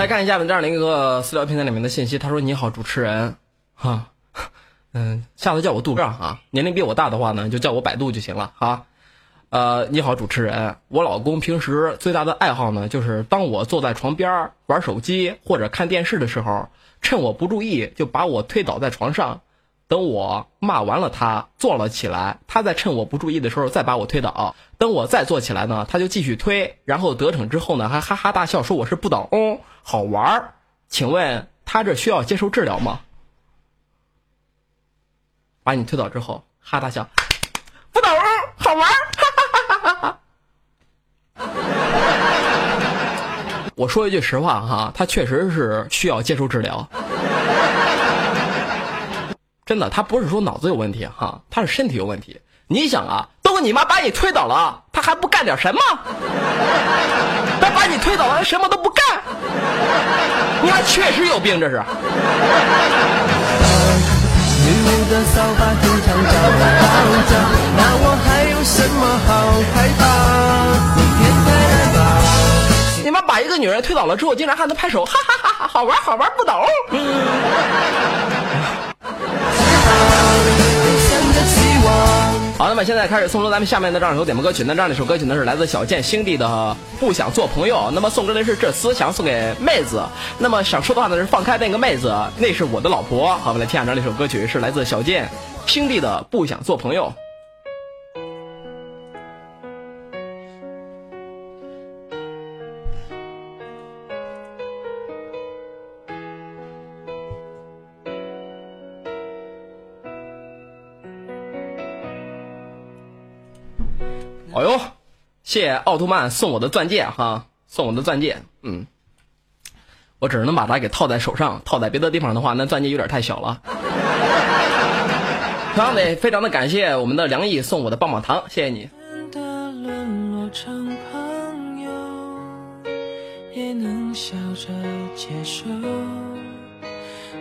来看一下我们这样的一个私聊平台里面的信息，他说：“你好，主持人，哈，嗯，下次叫我杜哥啊，年龄比我大的话呢，就叫我百度就行了啊。呃，你好，主持人，我老公平时最大的爱好呢，就是当我坐在床边玩手机或者看电视的时候，趁我不注意就把我推倒在床上，等我骂完了他坐了起来，他再趁我不注意的时候再把我推倒，等我再坐起来呢，他就继续推，然后得逞之后呢，还哈哈大笑说我是不倒翁，好玩儿。请问他这需要接受治疗吗？把你推倒之后，哈大笑，不倒翁，好玩儿。我说一句实话哈，他确实是需要接受治疗。真的，他不是说脑子有问题哈，他是身体有问题。你想啊，都你妈把你推倒了，他还不干点什么？他把你推倒了，他什么都不干。你妈确实有病，这是。女巫的扫把经常找我抱着，那我还有什么好害怕？你天太难吧？你妈把一个女人推倒了之后，竟然还能拍手，哈哈哈哈，好玩好玩不倒。想着希望。好，那么现在开始送出咱们下面的这样一首点播歌曲。那这样一首歌曲呢是来自小健兄弟的《不想做朋友》。那么送出的是这厮，想送给妹子。那么想说的话呢是放开那个妹子，那是我的老婆。好，我们来听下这样一首歌曲，是来自小健兄弟的《不想做朋友》。哦呦，谢谢奥特曼送我的钻戒哈，送我的钻戒，嗯，我只能把它给套在手上，套在别的地方的话，那钻戒有点太小了。同样的，非常的感谢我们的梁毅送我的棒棒糖，谢谢你。也能笑着接受。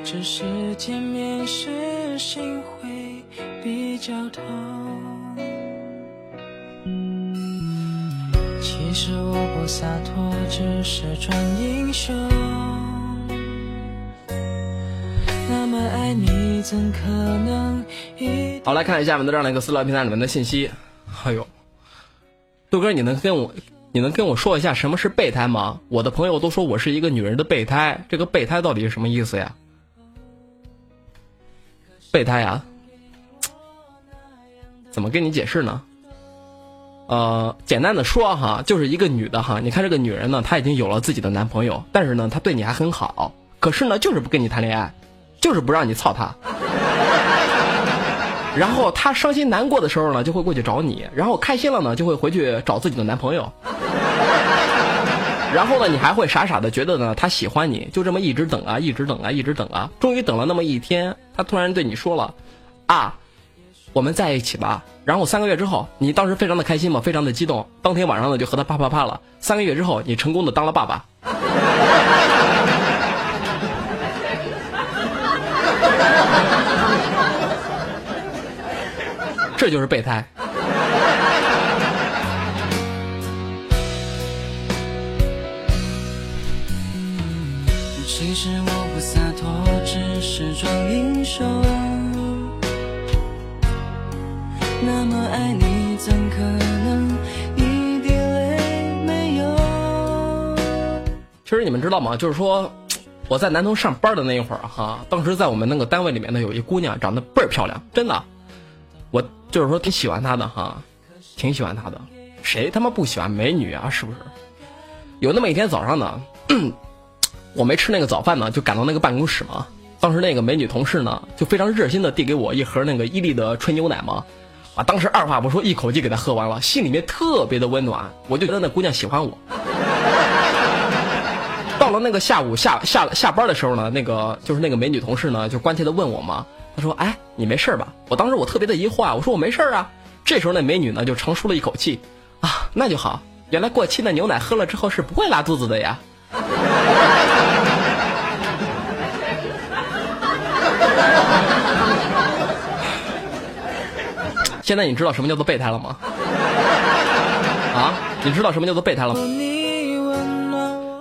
只是见面时心会比较痛。其实我不洒脱，只是装英雄。那么爱你，怎可能一好，来看一下我们的这样的一个私聊平台里面的信息。哎呦，豆哥，你能跟我，你能跟我说一下什么是备胎吗？我的朋友都说我是一个女人的备胎，这个备胎到底是什么意思呀？备胎呀，怎么跟你解释呢？呃，简单的说哈，就是一个女的哈，你看这个女人呢，她已经有了自己的男朋友，但是呢，她对你还很好，可是呢，就是不跟你谈恋爱，就是不让你操她。然后她伤心难过的时候呢，就会过去找你；然后开心了呢，就会回去找自己的男朋友。然后呢，你还会傻傻的觉得呢，她喜欢你，就这么一直等啊，一直等啊，一直等啊，终于等了那么一天，她突然对你说了，啊，我们在一起吧。然后三个月之后，你当时非常的开心嘛，非常的激动，当天晚上呢就和他啪啪啪了。三个月之后，你成功的当了爸爸。这就是备胎。其实我不洒脱，只是装英雄。那么爱你，怎可能一滴泪没有？其实你们知道吗？就是说，我在南通上班的那一会儿哈，当时在我们那个单位里面呢，有一姑娘长得倍儿漂亮，真的，我就是说挺喜欢她的哈，挺喜欢她的。谁他妈不喜欢美女啊？是不是？有那么一天早上呢，我没吃那个早饭呢，就赶到那个办公室嘛。当时那个美女同事呢，就非常热心的递给我一盒那个伊利的纯牛奶嘛。啊，当时二话不说，一口气给她喝完了，心里面特别的温暖。我就觉得那姑娘喜欢我。到了那个下午下下下班的时候呢，那个就是那个美女同事呢，就关切的问我嘛，她说：“哎，你没事吧？”我当时我特别的疑惑啊，我说我没事啊。这时候那美女呢就长舒了一口气，啊，那就好，原来过期的牛奶喝了之后是不会拉肚子的呀。现在你知道什么叫做备胎了吗？啊，你知道什么叫做备胎了吗？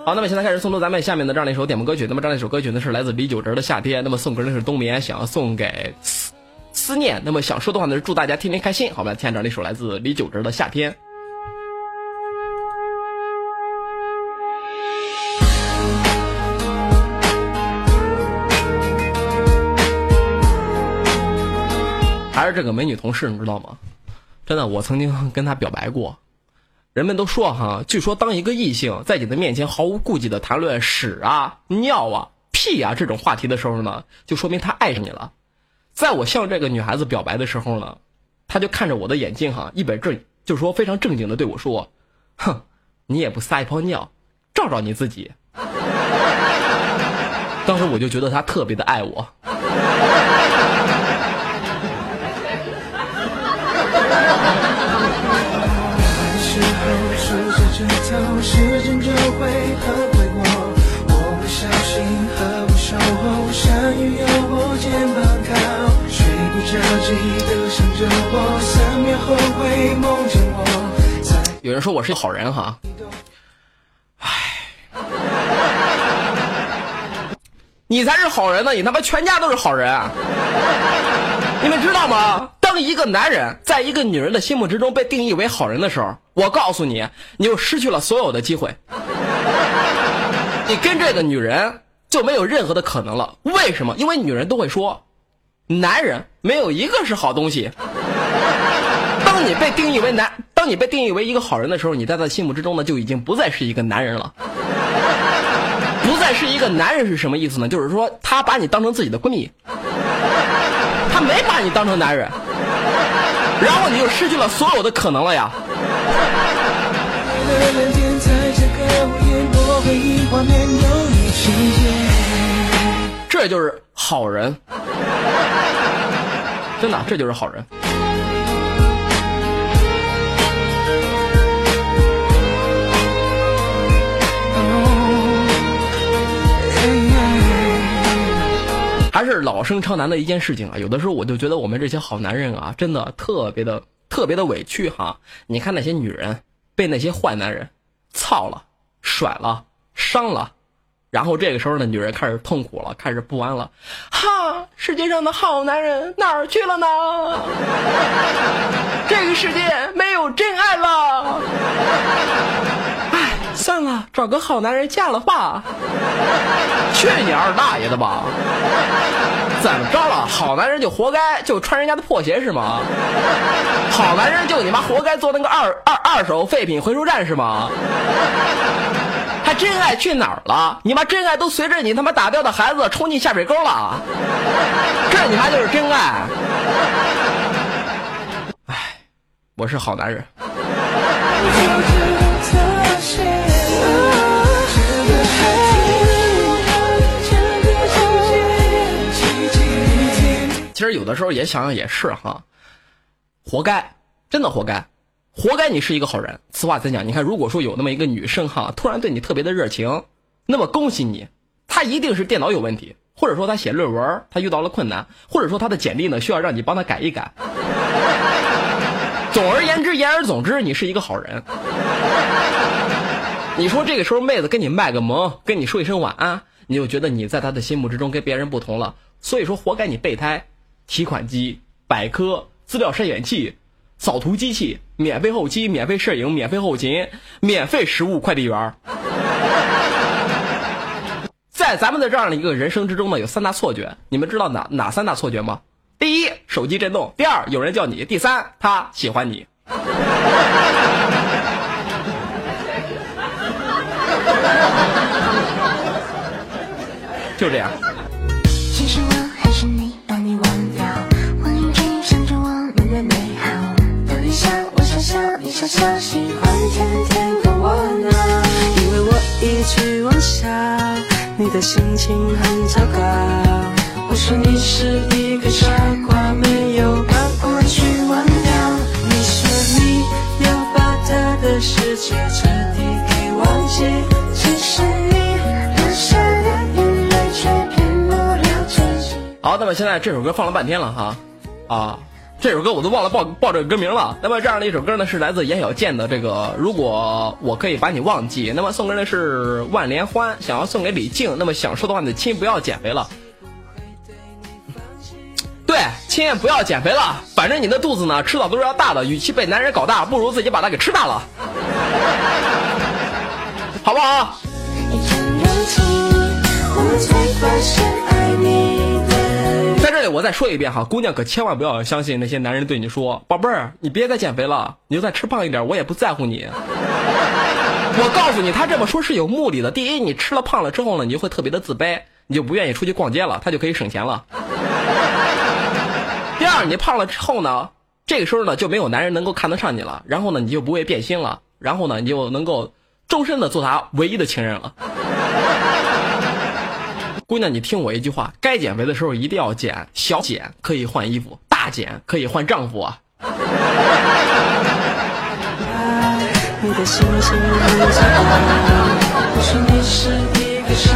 好，那么现在开始送出咱们下面的这样的一首点播歌曲。那么这样一首歌曲呢是来自李玖哲的《夏天》。那么送歌的是冬眠，想要送给思思念。那么想说的话呢是祝大家天天开心。好，我们来听下这样的一首来自李玖哲的《夏天》。还是这个美女同事，你知道吗？真的，我曾经跟她表白过。人们都说哈，据说当一个异性在你的面前毫无顾忌的谈论屎啊、尿啊、屁啊这种话题的时候呢，就说明他爱上你了。在我向这个女孩子表白的时候呢，她就看着我的眼睛哈，一本正就说非常正经的对我说：“哼，你也不撒一泡尿，照照你自己。”当时我就觉得她特别的爱我。时间就会很快过。我不小心和不守候，善于由我肩膀靠，睡不着记得想着我，三秒后会梦见我。在有人说我是好人哈，唉，你才是好人呢！你他妈全家都是好人、你们知道吗？一个男人在一个女人的心目之中被定义为好人的时候，我告诉你，你就失去了所有的机会，你跟这个女人就没有任何的可能了。为什么？因为女人都会说，男人没有一个是好东西。当你被定义为男，当你被定义为一个好人的时候，你在他心目之中呢，就已经不再是一个男人了。不再是一个男人是什么意思呢？就是说他把你当成自己的闺蜜，他没把你当成男人，然后你就失去了所有的可能了呀。这个午夜，我回忆画面有你情节。这就是好人，真的，这就是好人。还是老生常谈的一件事情啊，有的时候我就觉得我们这些好男人啊，真的特别的特别的委屈哈。你看那些女人被那些坏男人操了、甩了、伤了，然后这个时候呢，女人开始痛苦了，开始不安了，哈，世界上的好男人哪儿去了呢？这个世界没有真爱了。算了，找个好男人嫁了吧。去你二大爷的吧！怎么着了？好男人就活该就穿人家的破鞋是吗？好男人就你妈活该做那个二二二手废品回收站是吗？还真爱去哪儿了？你妈真爱都随着你他妈打掉的孩子冲进下水沟了，这你妈就是真爱。唉，我是好男人。其实有的时候也想想也是哈，活该，真的活该，活该你是一个好人。此话怎讲？你看，如果说有那么一个女生哈，突然对你特别的热情，那么恭喜你，她一定是电脑有问题，或者说她写论文她遇到了困难，或者说她的简历呢需要让你帮她改一改。总而言之，言而总之，你是一个好人。你说这个时候妹子跟你卖个萌，跟你说一声晚安，你就觉得你在她的心目之中跟别人不同了，所以说活该你备胎。提款机、百科、资料筛选器、扫图机器、免费后期、免费摄影、免费后勤、免费食物快递员。在咱们的这样的一个人生之中呢，有三大错觉，你们知道哪哪三大错觉吗？第一，手机震动；第二，有人叫你；第三，他喜欢你。就这样。笑，你笑笑，喜欢天天跟我闹。因为我一直妄想你的心情很糟糕。我说你是一个傻瓜，没有把过去忘掉。你说你要把他的世界彻底给忘记，只是你流下的眼泪却骗不了自己。好，那么现在这首歌放了半天了哈，啊，这首歌我都忘了报报这个歌名了。那么这样的一首歌呢，是来自严小健的这个《如果我可以把你忘记》。那么送给的是万联欢，想要送给李静。那么想说的话呢，亲不要减肥了。对，亲不要减肥了，反正你的肚子呢，迟早都是要大的。与其被男人搞大，不如自己把它给吃大了，好不好？一场，我才发现爱你在这里我再说一遍哈，姑娘可千万不要相信那些男人对你说：“宝贝儿，你别再减肥了，你就再吃胖一点，我也不在乎你。”我告诉你，他这么说是有目的的。第一，你吃了胖了之后呢，你就会特别的自卑，你就不愿意出去逛街了，他就可以省钱了。第二，你胖了之后呢，这个时候呢就没有男人能够看得上你了，然后呢你就不会变心了，然后呢你就能够终身的做他唯一的情人了。姑娘，你听我一句话，该减肥的时候一定要减，小减可以换衣服，大减可以换丈夫啊。你的心情很糟糕。我说你是一个傻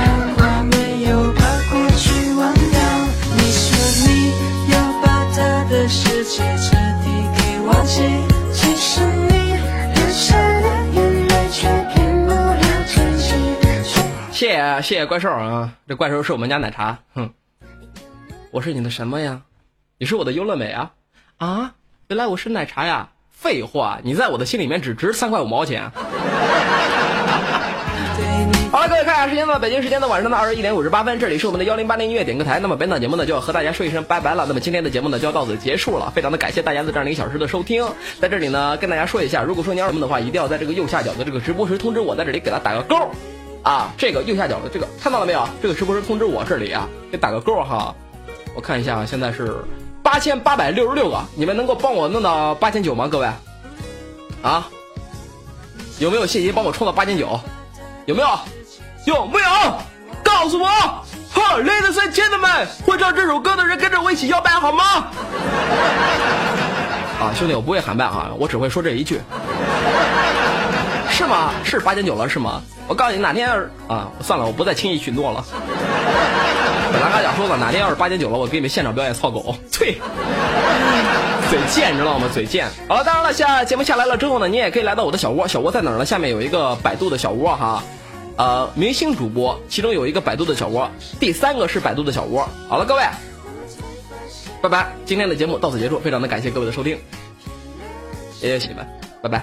谢谢怪兽啊，这怪兽是我们家奶茶，哼，我是你的什么呀？你是我的优乐美啊啊！原来我是奶茶呀！废话，你在我的心里面只值三块五毛钱。好了，各位看一下时间呢，北京时间的晚上的二十一点五十八分，这里是我们的幺零八零音乐点歌台。那么本档节目呢，就要和大家说一声拜拜了。那么今天的节目呢，就要到此结束了。非常的感谢大家的这样一个小时的收听，在这里呢，跟大家说一下，如果说你要什么的话，一定要在这个右下角的这个直播时通知我，在这里给他打个勾啊。这个右下角的这个看到了没有？这个是不是通知我这里啊，给打个勾哈。我看一下，现在是八千八百六十六个，你们能够帮我弄到八千九吗？各位啊，有没有信心帮我冲到八千九？有没有？有没有？告诉我！哈，Ladies and gentlemen，会唱这首歌的人跟着我一起摇摆好吗？啊，兄弟，我不会喊麦哈，我只会说这一句。是吗？是八千九了是吗？我告诉你，哪天要是啊，算了，我不再轻易许诺了。本来还想说呢，哪天要是八千九了，我给你们现场表演操狗。对，嘴贱，你知道吗？嘴贱。好了，当然了，下节目下来了之后呢，你也可以来到我的小窝，小窝在哪儿呢？下面有一个百度的小窝哈。呃，明星主播，其中有一个百度的小窝，第三个是百度的小窝。好了，各位，拜拜，今天的节目到此结束，非常的感谢各位的收听，谢谢你们，拜拜。